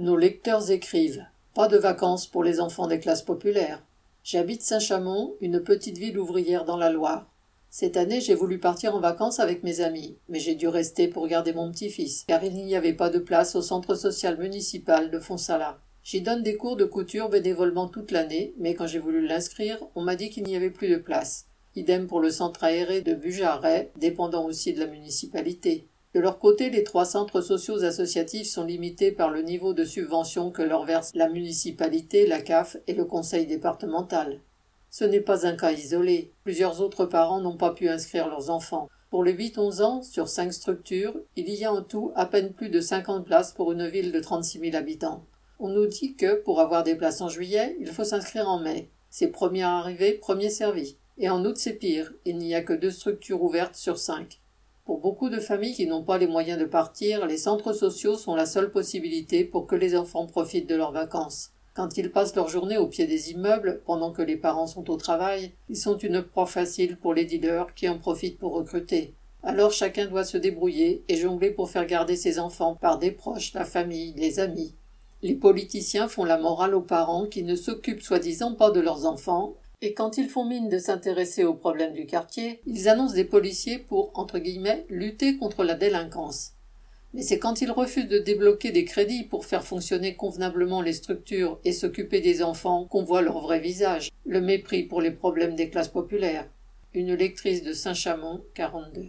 Nos lecteurs écrivent Pas de vacances pour les enfants des classes populaires. J'habite Saint-Chamond, une petite ville ouvrière dans la Loire. Cette année, j'ai voulu partir en vacances avec mes amis, mais j'ai dû rester pour garder mon petit-fils, car il n'y avait pas de place au centre social municipal de Fonsala. J'y donne des cours de couture bénévolement toute l'année, mais quand j'ai voulu l'inscrire, on m'a dit qu'il n'y avait plus de place. Idem pour le centre aéré de Bujaret, dépendant aussi de la municipalité. De leur côté, les trois centres sociaux associatifs sont limités par le niveau de subvention que leur verse la municipalité, la CAF et le conseil départemental. Ce n'est pas un cas isolé. Plusieurs autres parents n'ont pas pu inscrire leurs enfants. Pour les 8-11 ans, sur cinq structures, il y a en tout à peine plus de 50 places pour une ville de 36 000 habitants. On nous dit que, pour avoir des places en juillet, il faut s'inscrire en mai. C'est premier arrivé, premier servi. Et en août, c'est pire. Il n'y a que deux structures ouvertes sur cinq. Pour beaucoup de familles qui n'ont pas les moyens de partir, les centres sociaux sont la seule possibilité pour que les enfants profitent de leurs vacances. Quand ils passent leur journée au pied des immeubles, pendant que les parents sont au travail, ils sont une proie facile pour les dealers qui en profitent pour recruter. Alors chacun doit se débrouiller et jongler pour faire garder ses enfants par des proches, la famille, les amis. Les politiciens font la morale aux parents qui ne s'occupent soi-disant pas de leurs enfants et quand ils font mine de s'intéresser aux problèmes du quartier, ils annoncent des policiers pour, entre guillemets, lutter contre la délinquance. Mais c'est quand ils refusent de débloquer des crédits pour faire fonctionner convenablement les structures et s'occuper des enfants qu'on voit leur vrai visage, le mépris pour les problèmes des classes populaires. Une lectrice de Saint-Chamond, 42.